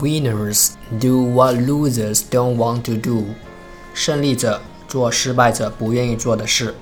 winners do what losers don't want to do 胜利者做失败者不愿意做的事